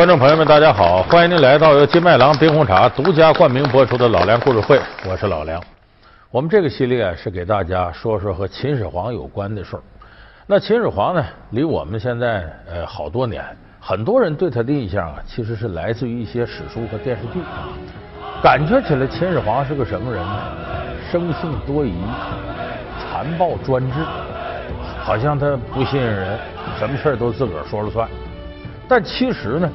观众朋友们，大家好！欢迎您来到由金麦郎冰红茶独家冠名播出的《老梁故事会》，我是老梁。我们这个系列是给大家说说和秦始皇有关的事儿。那秦始皇呢，离我们现在呃好多年，很多人对他的印象啊，其实是来自于一些史书和电视剧。感觉起来，秦始皇是个什么人呢？生性多疑，残暴专制，好像他不信任人，什么事儿都自个儿说了算。但其实呢，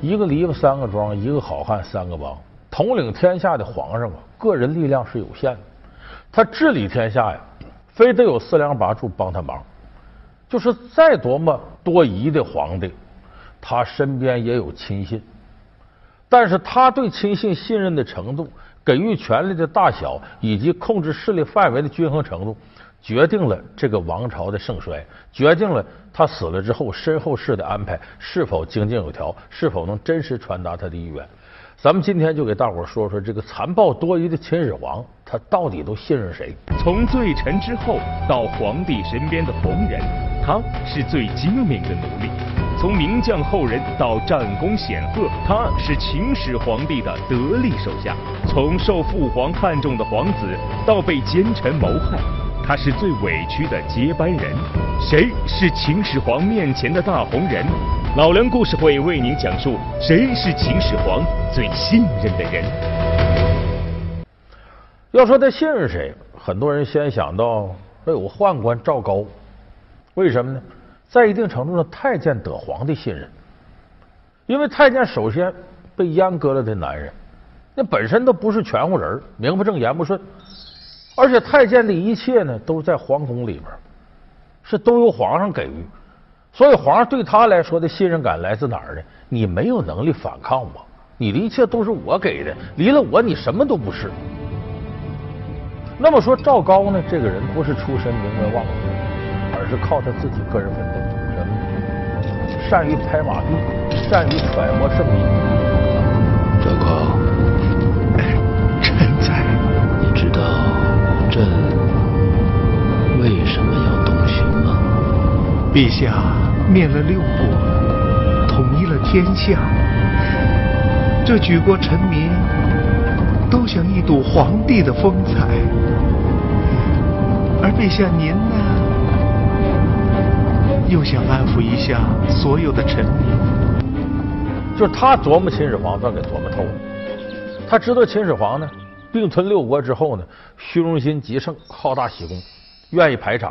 一个篱笆三个桩，一个好汉三个帮。统领天下的皇上啊，个人力量是有限的，他治理天下呀，非得有四梁八柱帮他忙。就是再多么多疑的皇帝，他身边也有亲信。但是他对亲信信任的程度、给予权力的大小以及控制势力范围的均衡程度，决定了这个王朝的盛衰，决定了他死了之后身后事的安排是否井井有条，是否能真实传达他的意愿。咱们今天就给大伙说说这个残暴多疑的秦始皇，他到底都信任谁？从罪臣之后到皇帝身边的红人，他是最精明的奴隶；从名将后人到战功显赫，他是秦始皇帝的得力手下；从受父皇看重的皇子到被奸臣谋害，他是最委屈的接班人。谁是秦始皇面前的大红人？老梁故事会为您讲述谁是秦始皇最信任的人。要说他信任谁，很多人先想到那有个宦官赵高。为什么呢？在一定程度上，太监得皇帝信任，因为太监首先被阉割了的男人，那本身都不是全乎人，名不正言不顺，而且太监的一切呢都在皇宫里边，是都由皇上给予。所以皇上对他来说的信任感来自哪儿呢？你没有能力反抗我，你的一切都是我给的，离了我你什么都不是。那么说赵高呢？这个人不是出身名门望族，而是靠他自己个人奋斗，什么？善于拍马屁，善于揣摩圣意。赵高，朕为什么要东巡吗？陛下灭了六国，统一了天下，这举国臣民都想一睹皇帝的风采，而陛下您呢，又想安抚一下所有的臣民。就是他琢磨秦始皇，算给琢磨透了。他知道秦始皇呢，并吞六国之后呢，虚荣心极盛，好大喜功，愿意排场。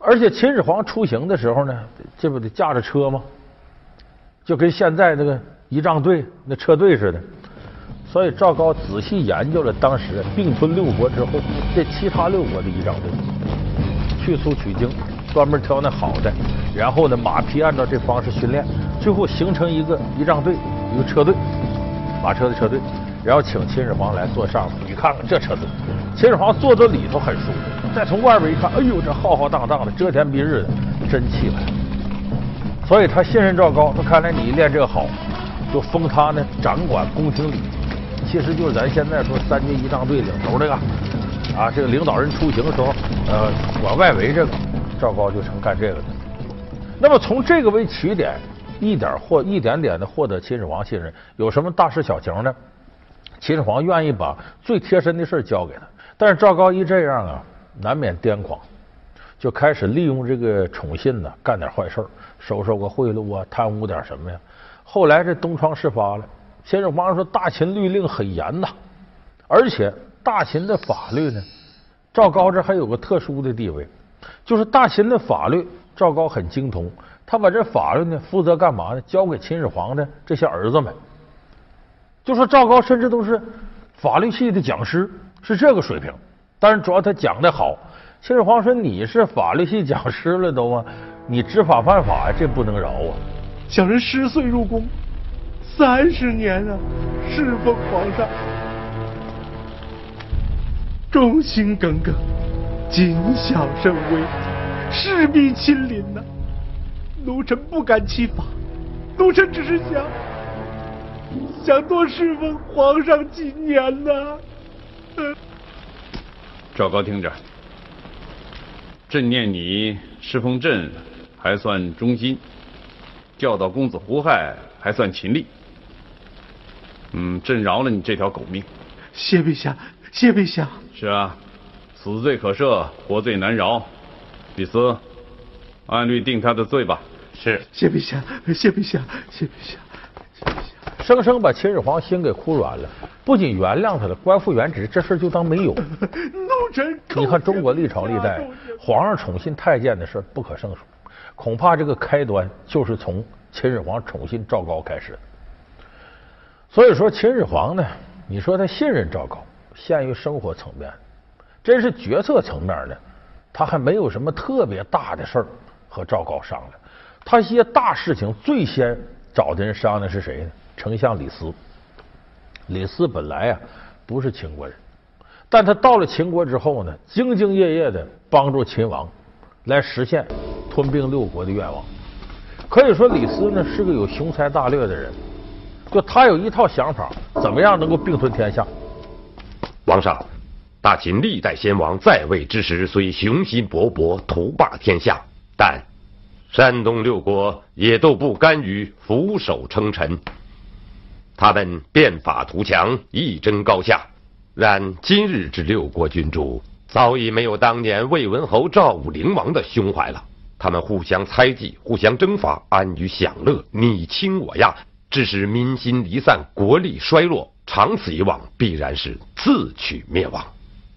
而且秦始皇出行的时候呢，这不得驾着车吗？就跟现在那个仪仗队那车队似的。所以赵高仔细研究了当时并吞六国之后这其他六国的仪仗队，去粗取精，专门挑那好的，然后呢马匹按照这方式训练，最后形成一个仪仗队，一个车队，马车的车队，然后请秦始皇来坐上头，你看看这车队，秦始皇坐在里头很舒服。再从外边一看，哎呦，这浩浩荡荡的，遮天蔽日的，真气派。所以他信任赵高，那看来你练这个好，就封他呢掌管宫廷礼，其实就是咱现在说三军仪仗队领头这个啊，这个领导人出行的时候，呃，管外围这个，赵高就成干这个的。那么从这个为起点，一点获一点点的获得秦始皇信任，有什么大事小情呢？秦始皇愿意把最贴身的事交给他，但是赵高一这样啊。难免癫狂，就开始利用这个宠信呢，干点坏事收受个贿赂啊，贪污点什么呀。后来这东窗事发了，秦始皇说大秦律令很严呐，而且大秦的法律呢，赵高这还有个特殊的地位，就是大秦的法律赵高很精通，他把这法律呢负责干嘛呢？交给秦始皇的这些儿子们，就说赵高甚至都是法律系的讲师，是这个水平。但是主要他讲的好，秦始皇说你是法律系讲师了都啊，你知法犯法，这不能饶啊！小人十岁入宫，三十年啊，侍奉皇上，忠心耿耿，谨小慎微，事必亲临呐。奴臣不敢欺法，奴臣只是想想多侍奉皇上几年呐。赵高，听着，朕念你侍奉朕还算忠心，教导公子胡亥还算勤力。嗯，朕饶了你这条狗命。谢陛下，谢陛下。是啊，死罪可赦，活罪难饶。李斯，按律定他的罪吧。是。谢陛下，谢陛下，谢陛下，谢陛下。生生把秦始皇心给哭软了，不仅原谅他了，官复原职，这事就当没有。你看中国历朝历代，皇上宠信太监的事不可胜数，恐怕这个开端就是从秦始皇宠信赵高开始的。所以说，秦始皇呢，你说他信任赵高，限于生活层面；真是决策层面呢，他还没有什么特别大的事儿和赵高商量。他一些大事情最先找的人商量是谁呢？丞相李斯。李斯本来啊不是秦国人，但他到了秦国之后呢，兢兢业业的帮助秦王来实现吞并六国的愿望。可以说，李斯呢是个有雄才大略的人。就他有一套想法，怎么样能够并吞天下？王上，大秦历代先王在位之时虽雄心勃勃，图霸天下，但山东六国也都不甘于俯首称臣，他们变法图强，一争高下。然今日之六国君主，早已没有当年魏文侯、赵武灵王的胸怀了。他们互相猜忌，互相征伐，安于享乐，你亲我亚。致使民心离散，国力衰落，长此以往，必然是自取灭亡。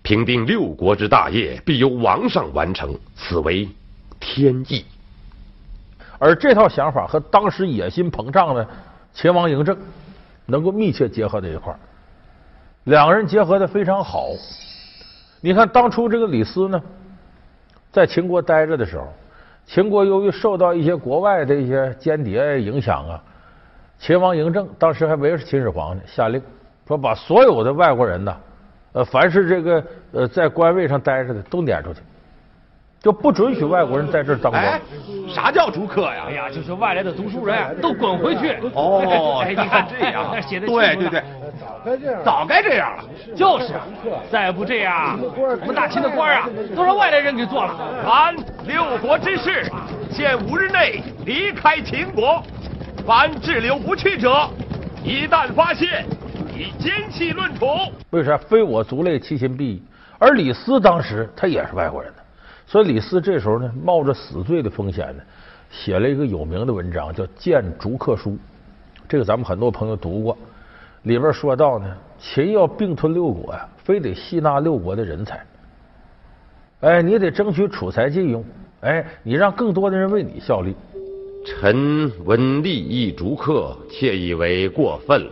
平定六国之大业，必由王上完成，此为天意。而这套想法和当时野心膨胀的秦王嬴政能够密切结合在一块儿，两个人结合的非常好。你看，当初这个李斯呢，在秦国待着的时候，秦国由于受到一些国外的一些间谍影响啊。秦王嬴政当时还没是秦始皇呢，下令说把所有的外国人呐，呃，凡是这个呃在官位上待着的都撵出去，就不准许外国人在这儿当官。啥叫逐客呀？哎呀，就是外来的读书人都滚回去。哦，你看这样 写的，对对对，早该这样，早该这样了。就是，再不这样，我们大清的官啊，都让外来人给做了。凡六国之士，限五日内离开秦国。凡滞留不去者，一旦发现，以奸细论处。为啥？非我族类，其心必异。而李斯当时他也是外国人呢，所以李斯这时候呢，冒着死罪的风险呢，写了一个有名的文章，叫《谏逐客书》。这个咱们很多朋友读过，里边说到呢，秦要并吞六国呀，非得吸纳六国的人才。哎，你得争取储才济用，哎，你让更多的人为你效力。臣闻利益逐客，窃以为过分了。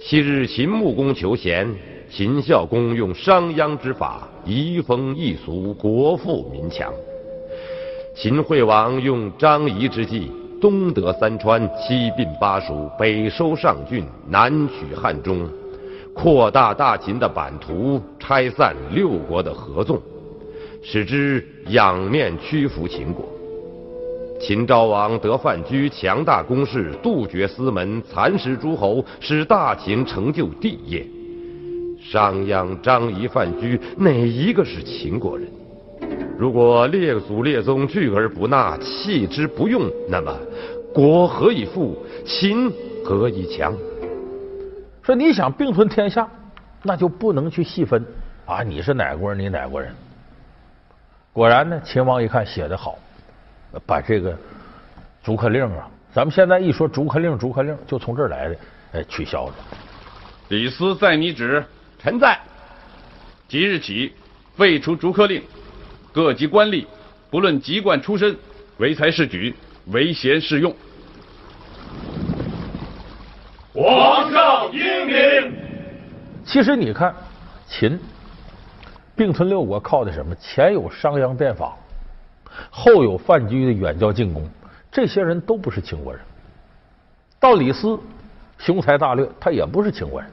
昔日秦穆公求贤，秦孝公用商鞅之法，移风易俗，国富民强。秦惠王用张仪之计，东得三川，西并巴蜀，北收上郡，南取汉中，扩大大秦的版图，拆散六国的合纵，使之仰面屈服秦国。秦昭王得范雎强大攻势，杜绝私门，蚕食诸侯，使大秦成就帝业。商鞅、张仪、范雎，哪一个是秦国人？如果列祖列宗拒而不纳，弃之不用，那么国何以富？秦何以强？说你想并吞天下，那就不能去细分啊！你是哪国人？你哪国人？果然呢，秦王一看写的好。把这个逐客令啊，咱们现在一说逐客令，逐客令就从这儿来的，哎，取消了。李斯在你旨，臣在。即日起废除逐客令，各级官吏不论籍贯出身，唯才是举，唯贤是用。皇上英明。其实你看，秦并吞六国靠的什么？前有商鞅变法。后有范雎的远交近攻，这些人都不是秦国人。到李斯雄才大略，他也不是秦国人。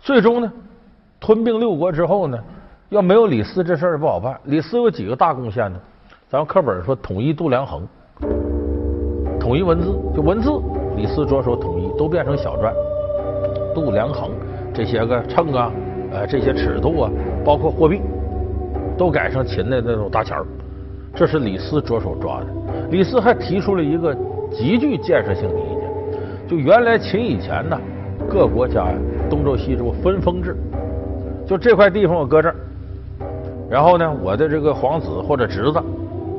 最终呢，吞并六国之后呢，要没有李斯这事儿不好办。李斯有几个大贡献呢？咱们课本说统一度量衡，统一文字，就文字，李斯着手统一，都变成小篆。度量衡这些个秤啊，呃，这些尺度啊，包括货币，都改成秦的那种大钱儿。这是李斯着手抓的。李斯还提出了一个极具建设性的意见，就原来秦以前呢，各国家呀东周西周分封制，就这块地方我搁这儿，然后呢，我的这个皇子或者侄子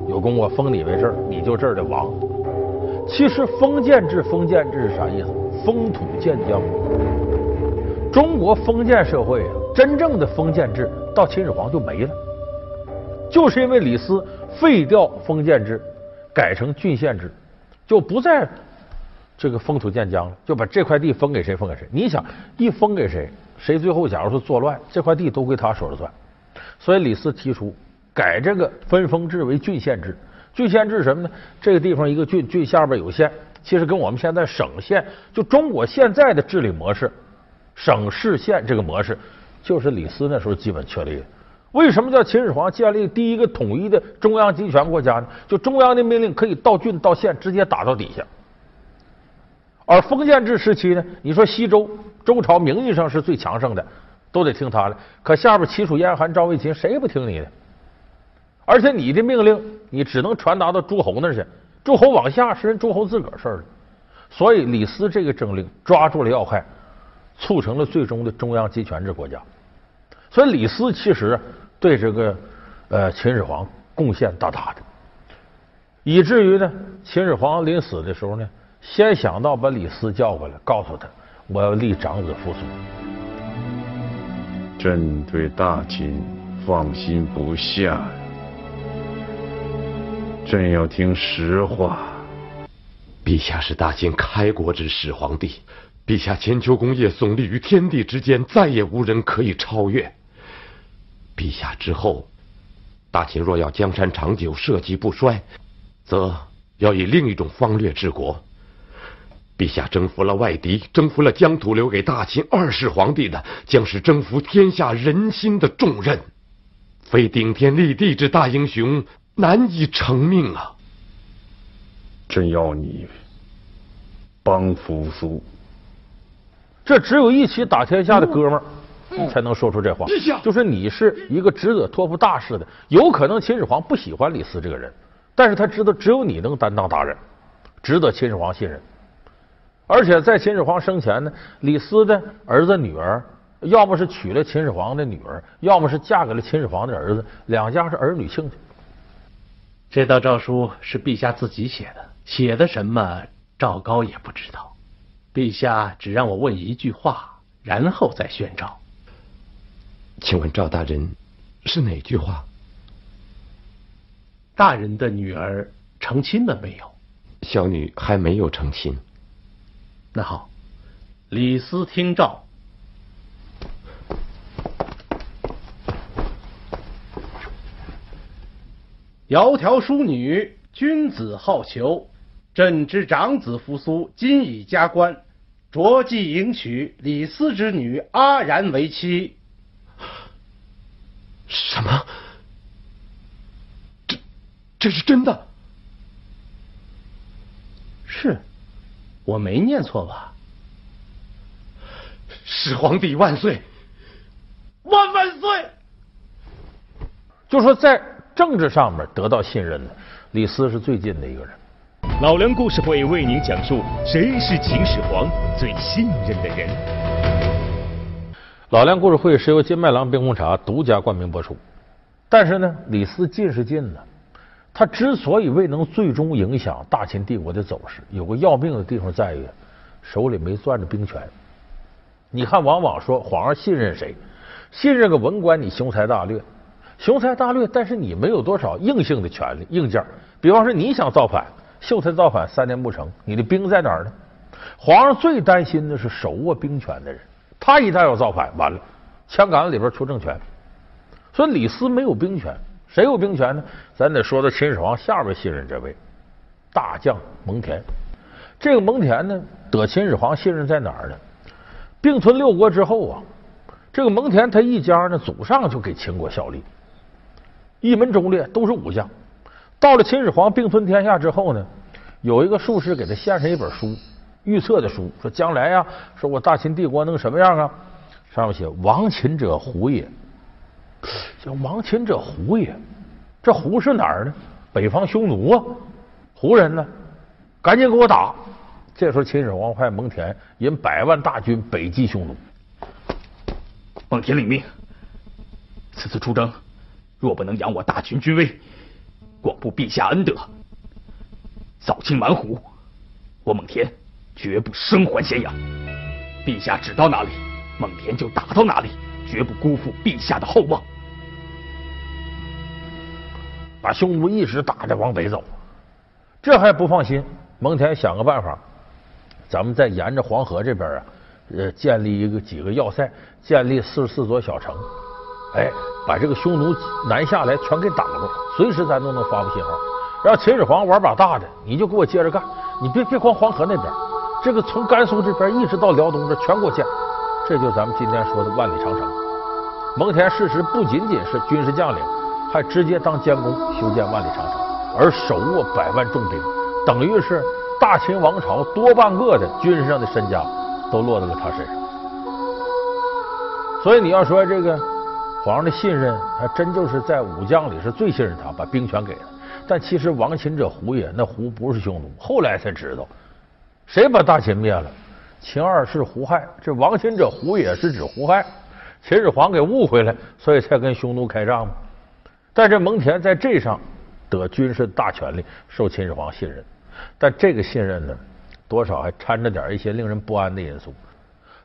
有功，我封你为这儿，你就这儿的王。其实封建制，封建制是啥意思？封土建疆。中国封建社会啊，真正的封建制到秦始皇就没了，就是因为李斯废掉封建制，改成郡县制，就不再这个封土建疆了，就把这块地封给谁封给谁。你想一封给谁，谁最后假如说作乱，这块地都归他说了算。所以李斯提出改这个分封制为郡县制。郡县制什么呢？这个地方一个郡，郡下边有县，其实跟我们现在省县就中国现在的治理模式。省市县这个模式，就是李斯那时候基本确立的。为什么叫秦始皇建立第一个统一的中央集权国家呢？就中央的命令可以到郡到县直接打到底下。而封建制时期呢，你说西周周朝名义上是最强盛的，都得听他的。可下边齐楚燕韩赵魏秦谁也不听你的，而且你的命令你只能传达到诸侯那去，诸侯往下是人诸侯自个儿事儿了。所以李斯这个政令抓住了要害。促成了最终的中央集权制国家，所以李斯其实对这个呃秦始皇贡献大大的，以至于呢，秦始皇临死的时候呢，先想到把李斯叫过来，告诉他我要立长子扶苏。朕对大秦放心不下，朕要听实话。陛下是大秦开国之始皇帝。陛下千秋功业耸立于天地之间，再也无人可以超越。陛下之后，大秦若要江山长久、社稷不衰，则要以另一种方略治国。陛下征服了外敌，征服了疆土，留给大秦二世皇帝的，将是征服天下人心的重任。非顶天立地之大英雄，难以成命啊！朕要你帮扶苏。这只有一起打天下的哥们儿才能说出这话。就是你是一个值得托付大事的，有可能秦始皇不喜欢李斯这个人，但是他知道只有你能担当大任，值得秦始皇信任。而且在秦始皇生前呢，李斯的儿子女儿，要么是娶了秦始皇的女儿，要么是嫁给了秦始皇的儿子，两家是儿女亲家。这道诏书是陛下自己写的，写的什么，赵高也不知道。陛下只让我问一句话，然后再宣诏。请问赵大人是哪句话？大人的女儿成亲了没有？小女还没有成亲。那好，李斯听诏。窈窕淑女，君子好逑。朕之长子扶苏今已加官，着即迎娶李斯之女阿然为妻。什么？这这是真的？是，我没念错吧？始皇帝万岁！万万岁！就说在政治上面得到信任的，李斯是最近的一个人。老梁故事会为您讲述谁是秦始皇最信任的人。老梁故事会是由金麦郎冰红茶独家冠名播出。但是呢，李斯近是近呢，他之所以未能最终影响大秦帝国的走势，有个要命的地方在于手里没攥着兵权。你看，往往说皇上信任谁，信任个文官，你雄才大略，雄才大略，但是你没有多少硬性的权利硬件。比方说，你想造反。秀才造反三年不成，你的兵在哪儿呢？皇上最担心的是手握兵权的人，他一旦要造反，完了，枪杆子里边出政权。所以李斯没有兵权，谁有兵权呢？咱得说到秦始皇下边信任这位大将蒙恬。这个蒙恬呢，得秦始皇信任在哪儿呢？并吞六国之后啊，这个蒙恬他一家呢，祖上就给秦国效力，一门忠烈，都是武将。到了秦始皇并吞天下之后呢，有一个术士给他献上一本书，预测的书，说将来呀，说我大秦帝国能什么样啊？上面写亡秦者胡也，叫亡秦者胡也，这胡是哪儿呢？北方匈奴啊，胡人呢，赶紧给我打！这时候秦始皇派蒙恬引百万大军北击匈奴。蒙恬领命，此次出征，若不能扬我大秦军威，广布陛下恩德，扫清蛮胡，我蒙恬绝不生还咸阳。陛下指到哪里，蒙恬就打到哪里，绝不辜负陛下的厚望。把匈奴一直打着往北走，这还不放心，蒙恬想个办法，咱们再沿着黄河这边啊，呃，建立一个几个要塞，建立四十四座小城，哎，把这个匈奴南下来全给挡住，随时咱都能发布信号。让秦始皇玩把大的，你就给我接着干，你别别光黄河那边，这个从甘肃这边一直到辽东这全给我建，这就咱们今天说的万里长城。蒙恬事实不仅仅是军事将领。还直接当监工修建万里长城，而手握百万重兵，等于是大秦王朝多半个的军事上的身家都落到了他身上。所以你要说这个皇上的信任，还真就是在武将里是最信任他，把兵权给了。但其实亡秦者胡也，那胡不是匈奴，后来才知道谁把大秦灭了？秦二世胡亥，这亡秦者胡也是指胡亥，秦始皇给误会了，所以才跟匈奴开仗嘛。但这蒙恬在这上得军事大权力，受秦始皇信任。但这个信任呢，多少还掺着点一些令人不安的因素。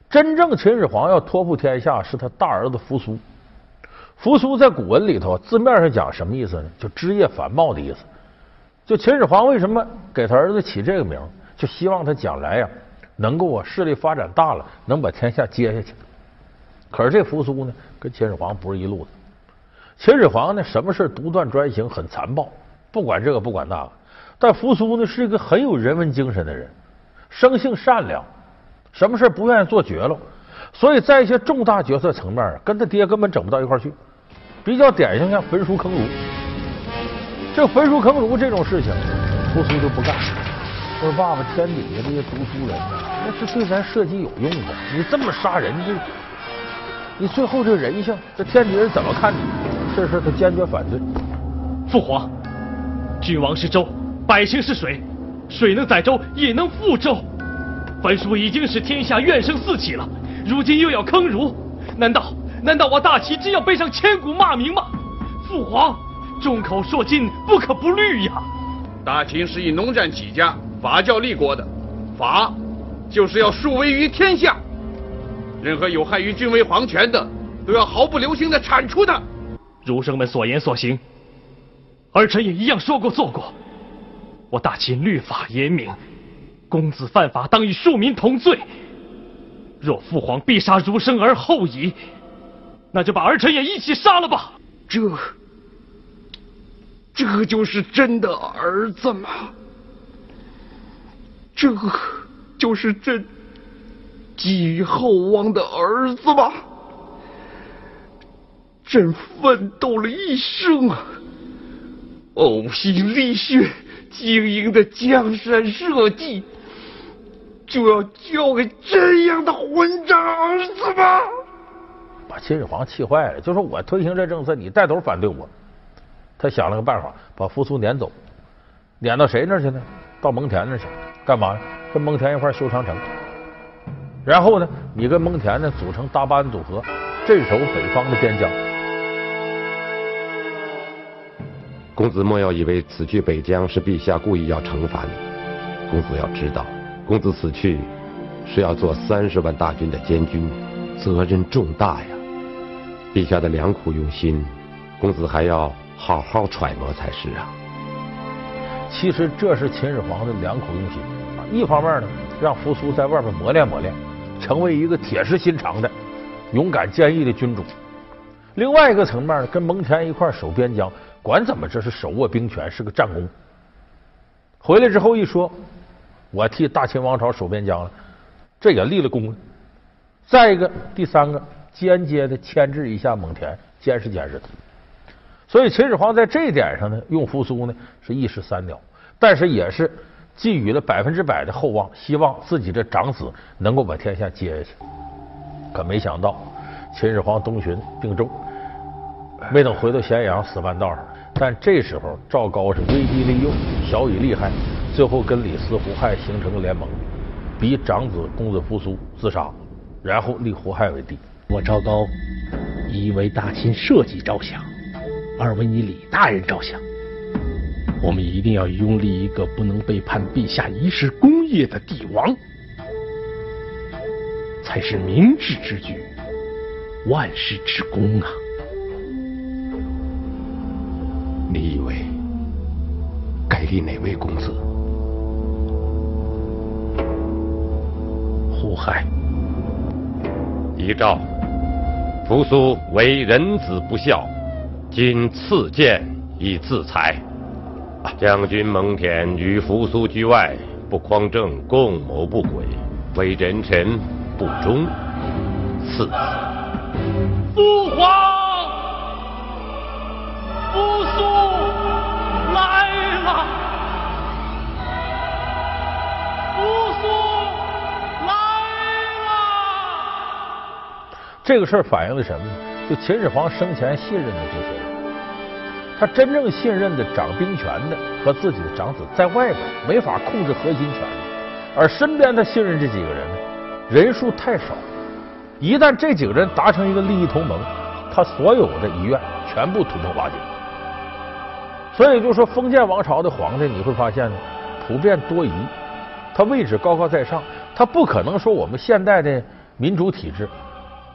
真正秦始皇要托付天下，是他大儿子扶苏。扶苏在古文里头字面上讲什么意思呢？就枝叶繁茂的意思。就秦始皇为什么给他儿子起这个名？就希望他将来呀，能够啊势力发展大了，能把天下接下去。可是这扶苏呢，跟秦始皇不是一路的。秦始皇呢，什么事独断专行，很残暴，不管这个不管那个。但扶苏呢，是一个很有人文精神的人，生性善良，什么事不愿意做绝了。所以在一些重大决策层面，跟他爹根本整不到一块去。比较典型，像焚书坑儒。这焚书坑儒这种事情，扶苏就不干。说爸爸，天底下这些读书人呢，那是对咱社稷有用的。你这么杀人，这你最后这人性，这天底下人怎么看你？这事他坚决反对。父皇，君王是舟，百姓是水，水能载舟，也能覆舟。焚书已经使天下怨声四起了，如今又要坑儒，难道难道我大齐真要背上千古骂名吗？父皇，众口铄金，不可不虑呀！大秦是以农战起家、法教立国的，法就是要树威于天下，任何有害于君威皇权的，都要毫不留情的铲除他。儒生们所言所行，儿臣也一样说过做过。我大秦律法严明，公子犯法当与庶民同罪。若父皇必杀儒生而后已，那就把儿臣也一起杀了吧。这，这就是朕的儿子吗？这就是朕寄予厚望的儿子吗？朕奋斗了一生啊，呕心沥血经营的江山社稷，就要交给这样的混账儿子吗？把秦始皇气坏了，就说我推行这政策，你带头反对我。他想了个办法，把扶苏撵走，撵到谁那去呢？到蒙恬那去，干嘛？跟蒙恬一块修长城。然后呢，你跟蒙恬呢组成搭班组合，镇守北方的边疆。公子莫要以为此去北疆是陛下故意要惩罚你。公子要知道，公子此去是要做三十万大军的监军，责任重大呀。陛下的良苦用心，公子还要好好揣摩才是啊。其实这是秦始皇的良苦用心。一方面呢，让扶苏在外面磨练磨练，成为一个铁石心肠的勇敢坚毅的君主；另外一个层面呢，跟蒙恬一块守边疆。管怎么，这是手握兵权，是个战功。回来之后一说，我替大秦王朝守边疆了，这也立了功。再一个，第三个，间接的牵制一下蒙恬，监视监视他。所以秦始皇在这一点上呢，用扶苏呢是一石三鸟，但是也是寄予了百分之百的厚望，希望自己的长子能够把天下接下去。可没想到，秦始皇东巡病重。没等回到咸阳，死半道上。但这时候赵高是威逼利诱，小以利害，最后跟李斯、胡亥形成了联盟，逼长子公子扶苏自杀，然后立胡亥为帝。我赵高一为大秦社稷着想，二为你李大人着想，我们一定要拥立一个不能背叛陛下一世功业的帝王，才是明智之举，万世之功啊！该立哪位公子？胡亥。遗诏：扶苏为人子不孝，今赐剑以自裁。将军蒙恬与扶苏居外，不匡正，共谋不轨，为人臣不忠，赐死。父皇。扶苏来这个事儿反映的什么呢？就秦始皇生前信任的这些人，他真正信任的掌兵权的和自己的长子在外边没法控制核心权力，而身边他信任这几个人呢，人数太少。一旦这几个人达成一个利益同盟，他所有的遗愿全部土崩瓦解。所以就说封建王朝的皇帝，你会发现呢，普遍多疑，他位置高高在上，他不可能说我们现代的民主体制，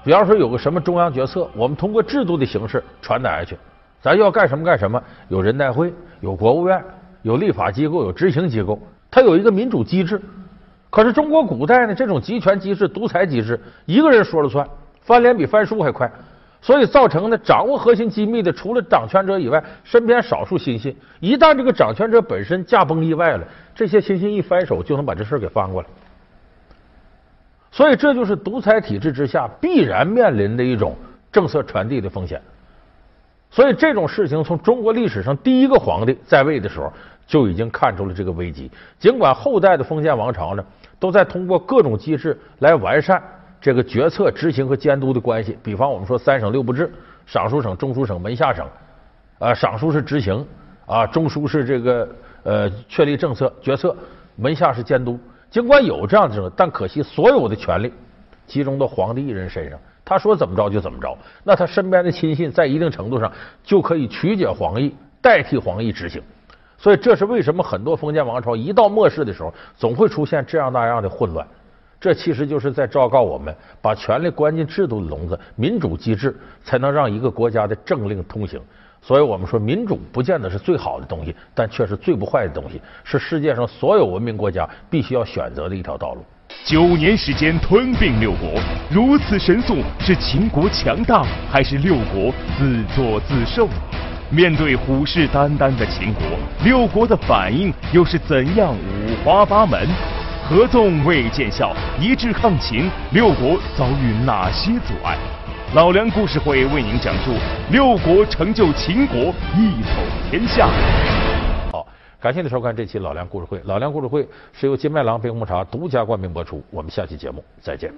比方说有个什么中央决策，我们通过制度的形式传达下去，咱要干什么干什么，有人代会，有国务院，有立法机构，有执行机构，它有一个民主机制。可是中国古代呢，这种集权机制、独裁机制，一个人说了算，翻脸比翻书还快。所以造成呢，掌握核心机密的除了掌权者以外，身边少数亲信。一旦这个掌权者本身驾崩意外了，这些亲信一翻手就能把这事给翻过来。所以这就是独裁体制之下必然面临的一种政策传递的风险。所以这种事情从中国历史上第一个皇帝在位的时候就已经看出了这个危机。尽管后代的封建王朝呢，都在通过各种机制来完善。这个决策、执行和监督的关系，比方我们说三省六部制，尚书省、中书省、门下省，啊，尚书是执行，啊，中书是这个呃确立政策、决策，门下是监督。尽管有这样的，但可惜所有的权力集中到皇帝一人身上，他说怎么着就怎么着。那他身边的亲信在一定程度上就可以曲解皇意，代替皇意执行。所以这是为什么很多封建王朝一到末世的时候，总会出现这样那样的混乱。这其实就是在昭告我们，把权力关进制度的笼子，民主机制才能让一个国家的政令通行。所以我们说，民主不见得是最好的东西，但却是最不坏的东西，是世界上所有文明国家必须要选择的一条道路。九年时间吞并六国，如此神速，是秦国强大，还是六国自作自受？面对虎视眈眈的秦国，六国的反应又是怎样五花八门？合纵未见效，一致抗秦，六国遭遇哪些阻碍？老梁故事会为您讲述六国成就秦国，一统天下。好，感谢您收看这期老梁故事会。老梁故事会是由金麦郎冰红茶独家冠名播出。我们下期节目再见。